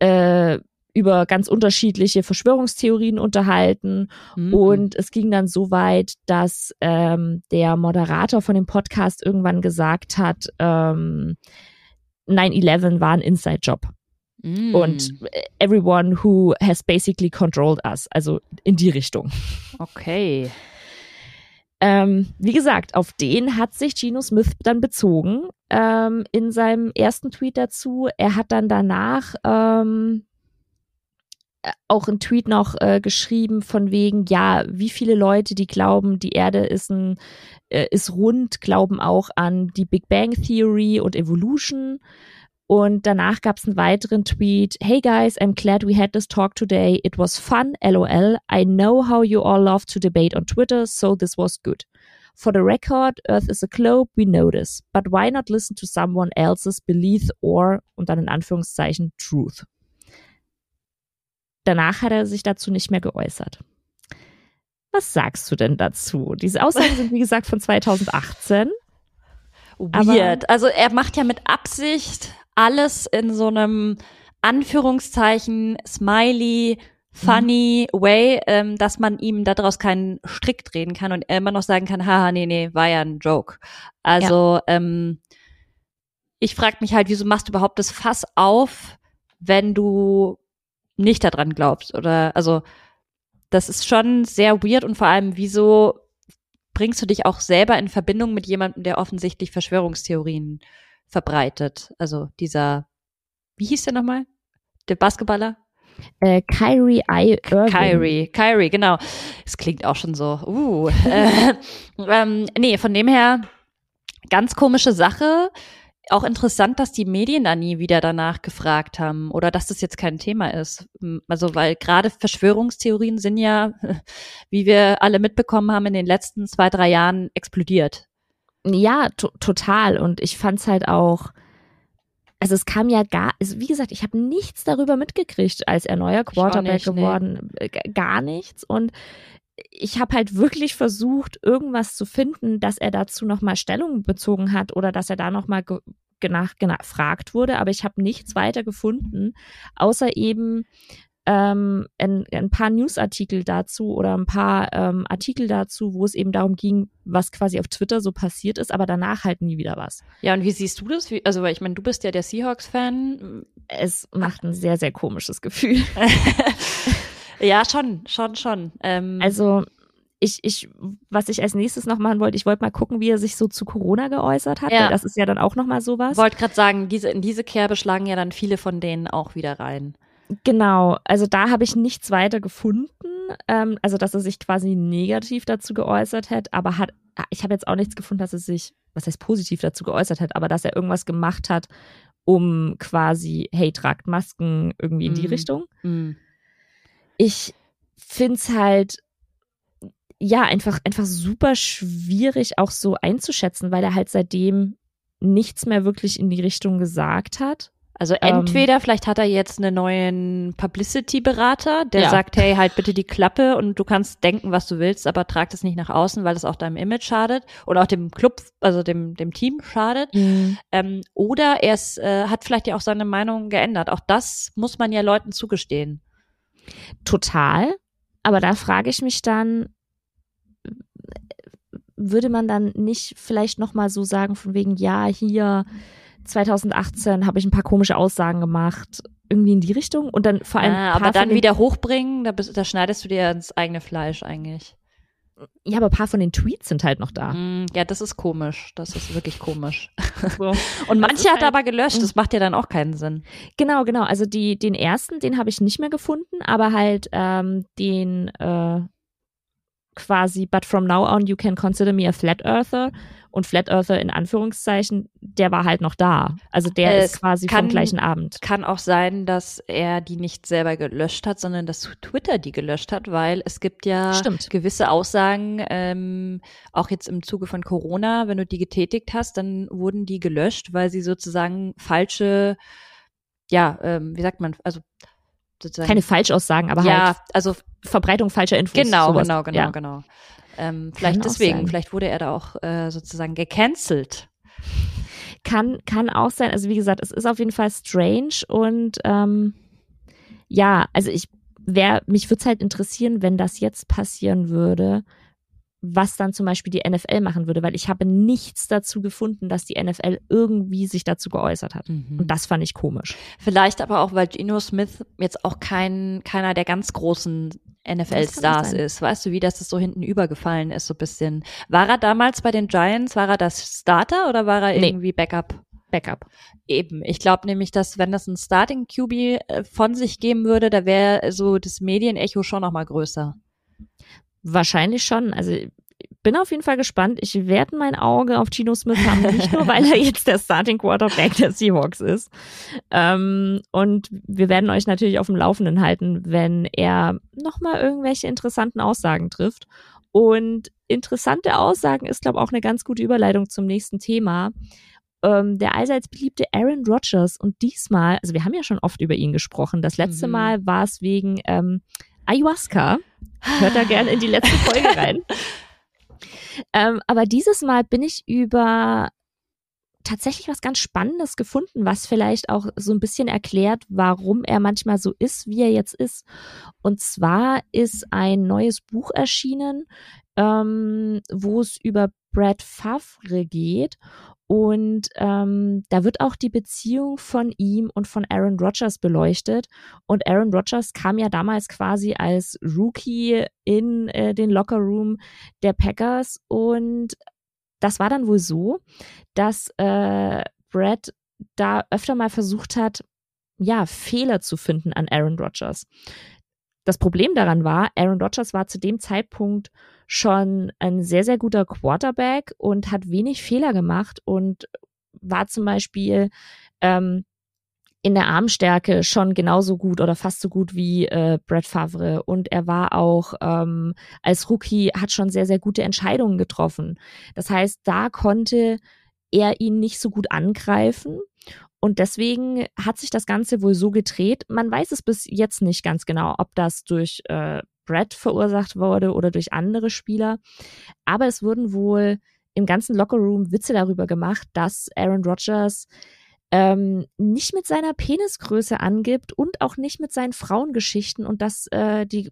äh, über ganz unterschiedliche Verschwörungstheorien unterhalten. Mhm. Und es ging dann so weit, dass ähm, der Moderator von dem Podcast irgendwann gesagt hat, ähm, 9-11 war ein Inside-Job. Mm. Und everyone who has basically controlled us. Also in die Richtung. Okay. Ähm, wie gesagt, auf den hat sich Geno Smith dann bezogen ähm, in seinem ersten Tweet dazu. Er hat dann danach ähm, auch einen Tweet noch äh, geschrieben von wegen, ja, wie viele Leute, die glauben, die Erde ist ein äh, ist rund, glauben auch an die Big Bang Theory und Evolution. Und danach gab es einen weiteren Tweet. Hey guys, I'm glad we had this talk today. It was fun, lol. I know how you all love to debate on Twitter, so this was good. For the record, Earth is a globe, we know this. But why not listen to someone else's belief or, und dann in Anführungszeichen, truth? Danach hat er sich dazu nicht mehr geäußert. Was sagst du denn dazu? Diese Aussagen sind, wie gesagt, von 2018. Weird. also er macht ja mit Absicht alles in so einem Anführungszeichen Smiley, funny mhm. way, ähm, dass man ihm daraus keinen Strick drehen kann und er immer noch sagen kann, haha, nee, nee, war ja ein Joke. Also ja. ähm, ich frage mich halt, wieso machst du überhaupt das Fass auf, wenn du nicht daran glaubst? Oder also das ist schon sehr weird und vor allem, wieso bringst du dich auch selber in Verbindung mit jemandem, der offensichtlich Verschwörungstheorien verbreitet? Also dieser, wie hieß der nochmal? Der Basketballer? Äh, Kyrie I. Irving. Kyrie, Kyrie, genau. Es klingt auch schon so. Uh, äh, ähm, nee, von dem her ganz komische Sache auch interessant, dass die Medien da nie wieder danach gefragt haben oder dass das jetzt kein Thema ist. Also, weil gerade Verschwörungstheorien sind ja, wie wir alle mitbekommen haben, in den letzten zwei, drei Jahren explodiert. Ja, total. Und ich fand's halt auch, also es kam ja gar, also wie gesagt, ich habe nichts darüber mitgekriegt, als er neuer Quarterback nicht, geworden, nee. gar nichts. Und ich habe halt wirklich versucht, irgendwas zu finden, dass er dazu nochmal Stellung bezogen hat oder dass er da nochmal ge nach, gefragt wurde, aber ich habe nichts weiter gefunden, außer eben ähm, ein, ein paar Newsartikel dazu oder ein paar ähm, Artikel dazu, wo es eben darum ging, was quasi auf Twitter so passiert ist, aber danach halt nie wieder was. Ja, und wie siehst du das? Wie, also, weil ich meine, du bist ja der Seahawks-Fan. Es macht ein sehr, sehr komisches Gefühl. Ja, schon, schon, schon. Ähm, also ich, ich, was ich als nächstes noch machen wollte, ich wollte mal gucken, wie er sich so zu Corona geäußert hat, ja. das ist ja dann auch noch mal sowas. Wollte gerade sagen, diese, in diese Kerbe schlagen ja dann viele von denen auch wieder rein. Genau, also da habe ich nichts weiter gefunden, ähm, also dass er sich quasi negativ dazu geäußert hat, aber hat, ich habe jetzt auch nichts gefunden, dass er sich, was heißt positiv dazu geäußert hat, aber dass er irgendwas gemacht hat, um quasi, hey, tragt Masken irgendwie in die mhm. Richtung. Mhm ich finde es halt ja einfach einfach super schwierig auch so einzuschätzen, weil er halt seitdem nichts mehr wirklich in die Richtung gesagt hat. Also ähm, entweder ähm, vielleicht hat er jetzt einen neuen Publicity-Berater, der ja. sagt, hey, halt bitte die Klappe und du kannst denken, was du willst, aber trag das nicht nach außen, weil das auch deinem Image schadet oder auch dem Club, also dem, dem Team schadet. Mhm. Ähm, oder er ist, äh, hat vielleicht ja auch seine Meinung geändert. Auch das muss man ja Leuten zugestehen. Total. Aber da frage ich mich dann, würde man dann nicht vielleicht nochmal so sagen von wegen, ja, hier 2018 habe ich ein paar komische Aussagen gemacht, irgendwie in die Richtung und dann vor allem. Ah, aber dann wieder hochbringen, da, bist, da schneidest du dir ins eigene Fleisch eigentlich. Ja, aber ein paar von den Tweets sind halt noch da. Mm, ja, das ist komisch. Das ist wirklich komisch. So. Und manche hat er halt, aber gelöscht. Das macht ja dann auch keinen Sinn. Genau, genau. Also die, den ersten, den habe ich nicht mehr gefunden, aber halt ähm, den äh, quasi, but from now on you can consider me a flat earther und Flat Earther in Anführungszeichen, der war halt noch da. Also der es ist quasi kann, vom gleichen Abend. Kann auch sein, dass er die nicht selber gelöscht hat, sondern dass Twitter die gelöscht hat, weil es gibt ja Stimmt. gewisse Aussagen, ähm, auch jetzt im Zuge von Corona, wenn du die getätigt hast, dann wurden die gelöscht, weil sie sozusagen falsche ja, ähm, wie sagt man, also sozusagen. Keine Falschaussagen, aber ja, halt also Verbreitung falscher Infos. Genau, sowas. genau, genau, ja. genau. Ähm, vielleicht deswegen, sein. vielleicht wurde er da auch äh, sozusagen gecancelt. Kann, kann auch sein. Also wie gesagt, es ist auf jeden Fall strange und ähm, ja, also ich wäre, mich würde es halt interessieren, wenn das jetzt passieren würde, was dann zum Beispiel die NFL machen würde, weil ich habe nichts dazu gefunden, dass die NFL irgendwie sich dazu geäußert hat. Mhm. Und das fand ich komisch. Vielleicht aber auch, weil Geno Smith jetzt auch kein, keiner der ganz großen NFL-Stars ist. Weißt du, wie das so hinten übergefallen ist, so ein bisschen. War er damals bei den Giants, war er das Starter oder war er irgendwie nee. Backup? Backup. Eben. Ich glaube nämlich, dass wenn das ein Starting QB äh, von sich geben würde, da wäre so das Medienecho schon noch mal größer. Wahrscheinlich schon. Also bin auf jeden Fall gespannt. Ich werde mein Auge auf Gino Smith haben, nicht nur, weil er jetzt der Starting Quarterback der Seahawks ist. Ähm, und wir werden euch natürlich auf dem Laufenden halten, wenn er nochmal irgendwelche interessanten Aussagen trifft. Und interessante Aussagen ist, glaube ich, auch eine ganz gute Überleitung zum nächsten Thema. Ähm, der allseits beliebte Aaron Rodgers und diesmal, also wir haben ja schon oft über ihn gesprochen. Das letzte mhm. Mal war es wegen ähm, Ayahuasca. Hört da gerne in die letzte Folge rein. ähm, aber dieses Mal bin ich über tatsächlich was ganz Spannendes gefunden, was vielleicht auch so ein bisschen erklärt, warum er manchmal so ist, wie er jetzt ist. Und zwar ist ein neues Buch erschienen, ähm, wo es über Brad Favre geht. Und ähm, da wird auch die Beziehung von ihm und von Aaron Rodgers beleuchtet. Und Aaron Rodgers kam ja damals quasi als Rookie in äh, den Lockerroom der Packers. Und das war dann wohl so, dass äh, Brad da öfter mal versucht hat, ja, Fehler zu finden an Aaron Rodgers. Das Problem daran war, Aaron Rodgers war zu dem Zeitpunkt schon ein sehr, sehr guter Quarterback und hat wenig Fehler gemacht und war zum Beispiel ähm, in der Armstärke schon genauso gut oder fast so gut wie äh, Brett Favre. Und er war auch ähm, als Rookie, hat schon sehr, sehr gute Entscheidungen getroffen. Das heißt, da konnte er ihn nicht so gut angreifen. Und deswegen hat sich das Ganze wohl so gedreht. Man weiß es bis jetzt nicht ganz genau, ob das durch äh, Brett verursacht wurde oder durch andere Spieler. Aber es wurden wohl im ganzen Lockerroom Witze darüber gemacht, dass Aaron Rodgers ähm, nicht mit seiner Penisgröße angibt und auch nicht mit seinen Frauengeschichten und dass äh, die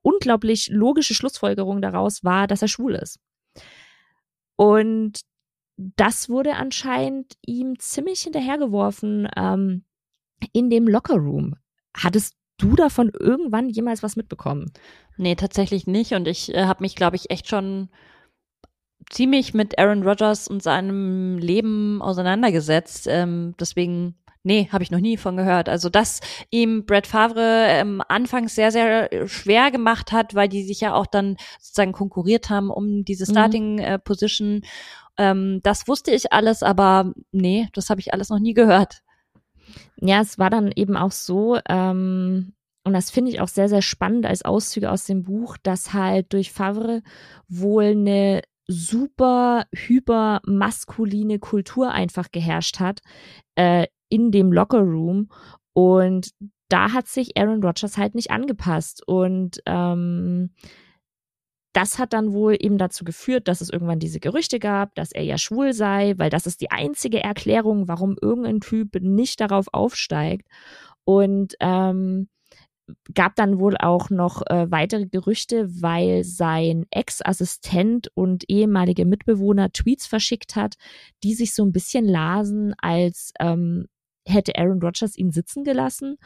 unglaublich logische Schlussfolgerung daraus war, dass er schwul ist. Und das wurde anscheinend ihm ziemlich hinterhergeworfen ähm, in dem Lockerroom. Hattest du davon irgendwann jemals was mitbekommen? Nee, tatsächlich nicht. Und ich äh, habe mich, glaube ich, echt schon ziemlich mit Aaron Rodgers und seinem Leben auseinandergesetzt. Ähm, deswegen Nee, habe ich noch nie von gehört. Also, dass ihm Brett Favre ähm, anfangs sehr, sehr schwer gemacht hat, weil die sich ja auch dann sozusagen konkurriert haben um diese mhm. Starting äh, Position. Ähm, das wusste ich alles, aber nee, das habe ich alles noch nie gehört. Ja, es war dann eben auch so, ähm, und das finde ich auch sehr, sehr spannend als Auszüge aus dem Buch, dass halt durch Favre wohl eine super hypermaskuline Kultur einfach geherrscht hat äh, in dem Lockerroom. Und da hat sich Aaron Rodgers halt nicht angepasst. Und ähm, das hat dann wohl eben dazu geführt, dass es irgendwann diese Gerüchte gab, dass er ja schwul sei, weil das ist die einzige Erklärung, warum irgendein Typ nicht darauf aufsteigt. Und ähm, gab dann wohl auch noch äh, weitere Gerüchte, weil sein Ex-Assistent und ehemalige Mitbewohner Tweets verschickt hat, die sich so ein bisschen lasen, als ähm, hätte Aaron Rodgers ihn sitzen gelassen.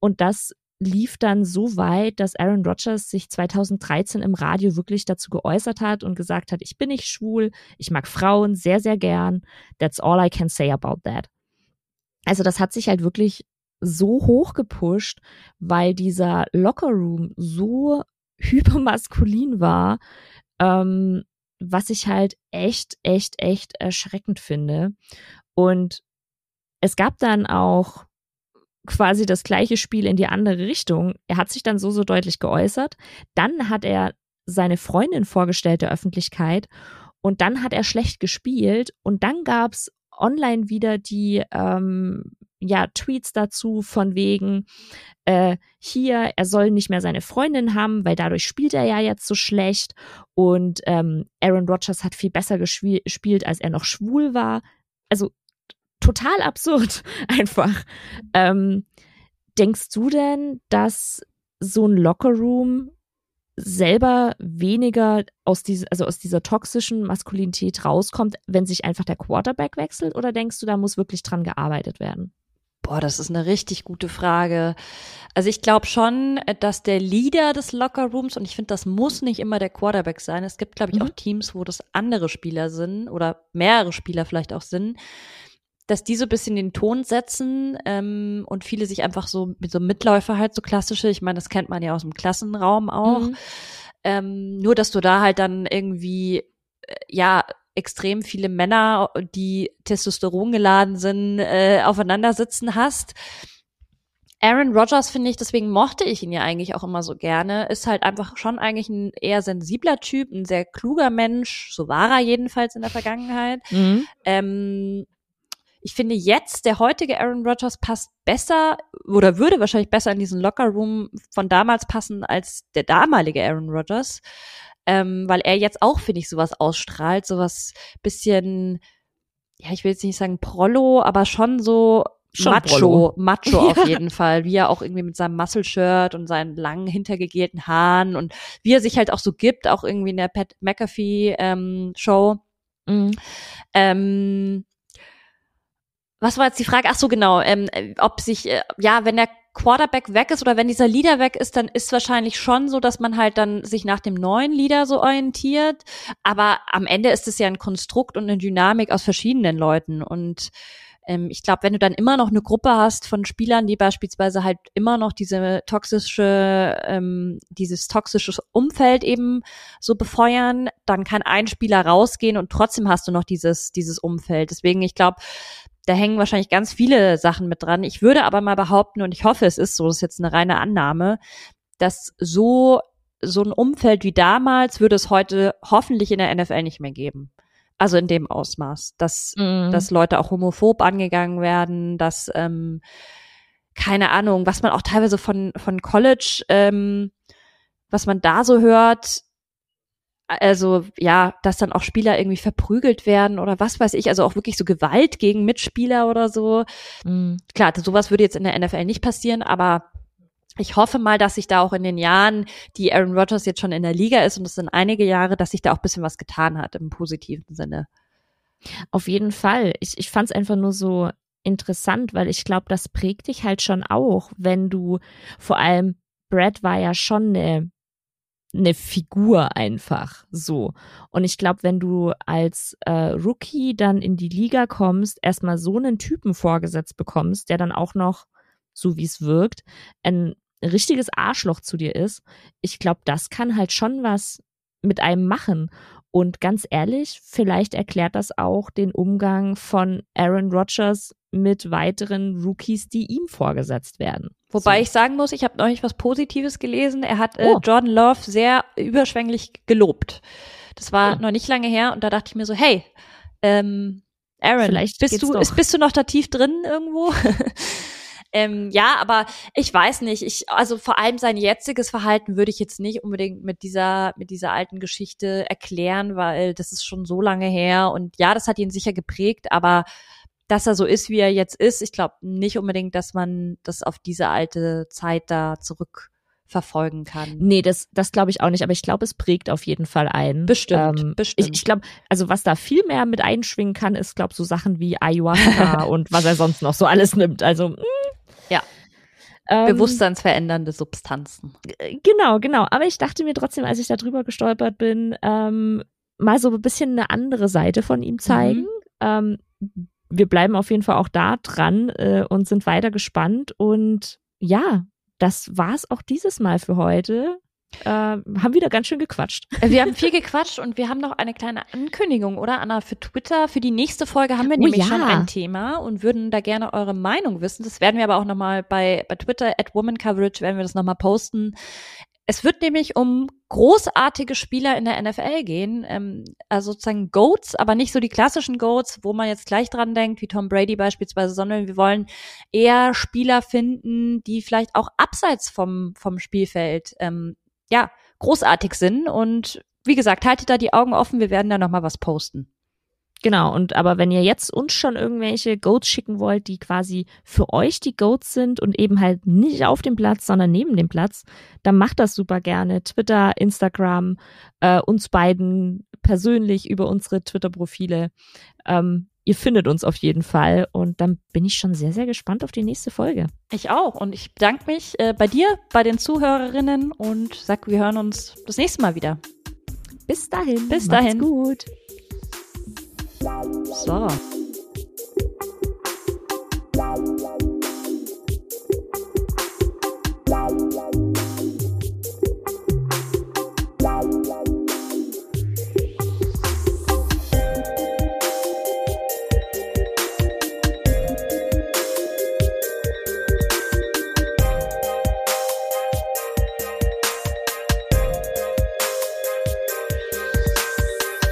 Und das lief dann so weit, dass Aaron Rodgers sich 2013 im Radio wirklich dazu geäußert hat und gesagt hat, ich bin nicht schwul, ich mag Frauen sehr, sehr gern. That's all I can say about that. Also das hat sich halt wirklich so hoch gepusht, weil dieser Lockerroom so hypermaskulin war, ähm, was ich halt echt, echt, echt erschreckend finde. Und es gab dann auch quasi das gleiche Spiel in die andere Richtung. Er hat sich dann so, so deutlich geäußert. Dann hat er seine Freundin vorgestellt der Öffentlichkeit und dann hat er schlecht gespielt und dann gab's online wieder die, ähm, ja Tweets dazu von wegen äh, hier, er soll nicht mehr seine Freundin haben, weil dadurch spielt er ja jetzt so schlecht und ähm, Aaron Rodgers hat viel besser gespielt, als er noch schwul war. Also total absurd einfach. Ähm, denkst du denn, dass so ein Lockerroom selber weniger aus dieser, also aus dieser toxischen Maskulinität rauskommt, wenn sich einfach der Quarterback wechselt? Oder denkst du, da muss wirklich dran gearbeitet werden? Boah, das ist eine richtig gute Frage. Also ich glaube schon, dass der Leader des Lockerrooms, und ich finde, das muss nicht immer der Quarterback sein. Es gibt, glaube ich, mhm. auch Teams, wo das andere Spieler sind oder mehrere Spieler vielleicht auch sind, dass die so ein bisschen den Ton setzen ähm, und viele sich einfach so mit so Mitläufer halt so klassische, ich meine, das kennt man ja aus dem Klassenraum auch. Mhm. Ähm, nur, dass du da halt dann irgendwie, äh, ja, extrem viele Männer, die Testosteron geladen sind, äh, aufeinander sitzen hast. Aaron Rodgers finde ich, deswegen mochte ich ihn ja eigentlich auch immer so gerne, ist halt einfach schon eigentlich ein eher sensibler Typ, ein sehr kluger Mensch, so war er jedenfalls in der Vergangenheit. Mhm. Ähm, ich finde jetzt, der heutige Aaron Rodgers passt besser oder würde wahrscheinlich besser in diesen Lockerroom von damals passen als der damalige Aaron Rodgers ähm, weil er jetzt auch, finde ich, sowas ausstrahlt, sowas bisschen, ja, ich will jetzt nicht sagen Prollo, aber schon so schon Macho, Prollo. Macho auf jeden Fall, wie er auch irgendwie mit seinem Muscle-Shirt und seinen langen hintergegelten Haaren und wie er sich halt auch so gibt, auch irgendwie in der Pat McAfee ähm, Show. Mhm. Ähm, was war jetzt die Frage? Ach so, genau, ähm, ob sich, äh, ja, wenn der Quarterback weg ist oder wenn dieser Leader weg ist, dann ist wahrscheinlich schon so, dass man halt dann sich nach dem neuen Leader so orientiert. Aber am Ende ist es ja ein Konstrukt und eine Dynamik aus verschiedenen Leuten. Und ähm, ich glaube, wenn du dann immer noch eine Gruppe hast von Spielern, die beispielsweise halt immer noch diese toxische, ähm, dieses toxische Umfeld eben so befeuern, dann kann ein Spieler rausgehen und trotzdem hast du noch dieses, dieses Umfeld. Deswegen, ich glaube, da hängen wahrscheinlich ganz viele Sachen mit dran. Ich würde aber mal behaupten, und ich hoffe, es ist so, das ist jetzt eine reine Annahme, dass so, so ein Umfeld wie damals würde es heute hoffentlich in der NFL nicht mehr geben. Also in dem Ausmaß, dass, mhm. dass Leute auch homophob angegangen werden, dass, ähm, keine Ahnung, was man auch teilweise von, von College, ähm, was man da so hört, also ja, dass dann auch Spieler irgendwie verprügelt werden oder was weiß ich, also auch wirklich so Gewalt gegen Mitspieler oder so. Mhm. Klar, sowas würde jetzt in der NFL nicht passieren, aber ich hoffe mal, dass sich da auch in den Jahren, die Aaron Rodgers jetzt schon in der Liga ist, und das sind einige Jahre, dass sich da auch bisschen was getan hat im positiven Sinne. Auf jeden Fall. Ich, ich fand es einfach nur so interessant, weil ich glaube, das prägt dich halt schon auch, wenn du vor allem Brad war ja schon eine eine Figur einfach so. Und ich glaube, wenn du als äh, Rookie dann in die Liga kommst, erstmal so einen Typen vorgesetzt bekommst, der dann auch noch, so wie es wirkt, ein richtiges Arschloch zu dir ist, ich glaube, das kann halt schon was mit einem machen. Und ganz ehrlich, vielleicht erklärt das auch den Umgang von Aaron Rodgers mit weiteren Rookies, die ihm vorgesetzt werden. Wobei so. ich sagen muss, ich habe neulich was Positives gelesen. Er hat äh, oh. Jordan Love sehr überschwänglich gelobt. Das war oh. noch nicht lange her und da dachte ich mir so, hey, ähm, Aaron, Vielleicht bist du, ist, bist du noch da tief drin irgendwo? ähm, ja, aber ich weiß nicht. Ich, also vor allem sein jetziges Verhalten würde ich jetzt nicht unbedingt mit dieser, mit dieser alten Geschichte erklären, weil das ist schon so lange her und ja, das hat ihn sicher geprägt, aber dass er so ist, wie er jetzt ist. Ich glaube nicht unbedingt, dass man das auf diese alte Zeit da zurück verfolgen kann. Nee, das, das glaube ich auch nicht, aber ich glaube, es prägt auf jeden Fall ein. Bestimmt, ähm, bestimmt. Ich, ich glaube, also was da viel mehr mit einschwingen kann, ist, glaube so Sachen wie Ayahuasca und was er sonst noch so alles nimmt. Also, mh. Ja. Ähm, Bewusstseinsverändernde Substanzen. Genau, genau. Aber ich dachte mir trotzdem, als ich da drüber gestolpert bin, ähm, mal so ein bisschen eine andere Seite von ihm zeigen. Mhm. Ähm, wir bleiben auf jeden Fall auch da dran äh, und sind weiter gespannt. Und ja, das war's auch dieses Mal für heute. Äh, haben wieder ganz schön gequatscht. Äh, wir haben viel gequatscht und wir haben noch eine kleine Ankündigung, oder Anna, für Twitter. Für die nächste Folge haben wir oh, nämlich ja. schon ein Thema und würden da gerne eure Meinung wissen. Das werden wir aber auch nochmal bei, bei Twitter at Woman Coverage werden wir das nochmal posten. Es wird nämlich um großartige Spieler in der NFL gehen, ähm, also sozusagen Goats, aber nicht so die klassischen Goats, wo man jetzt gleich dran denkt, wie Tom Brady beispielsweise, sondern wir wollen eher Spieler finden, die vielleicht auch abseits vom, vom Spielfeld, ähm, ja, großartig sind. Und wie gesagt, haltet da die Augen offen, wir werden da nochmal was posten. Genau, und aber wenn ihr jetzt uns schon irgendwelche Goats schicken wollt, die quasi für euch die Goats sind und eben halt nicht auf dem Platz, sondern neben dem Platz, dann macht das super gerne. Twitter, Instagram, äh, uns beiden persönlich über unsere Twitter-Profile. Ähm, ihr findet uns auf jeden Fall und dann bin ich schon sehr, sehr gespannt auf die nächste Folge. Ich auch und ich bedanke mich äh, bei dir, bei den Zuhörerinnen und sag, wir hören uns das nächste Mal wieder. Bis dahin. Bis dahin. gut. So.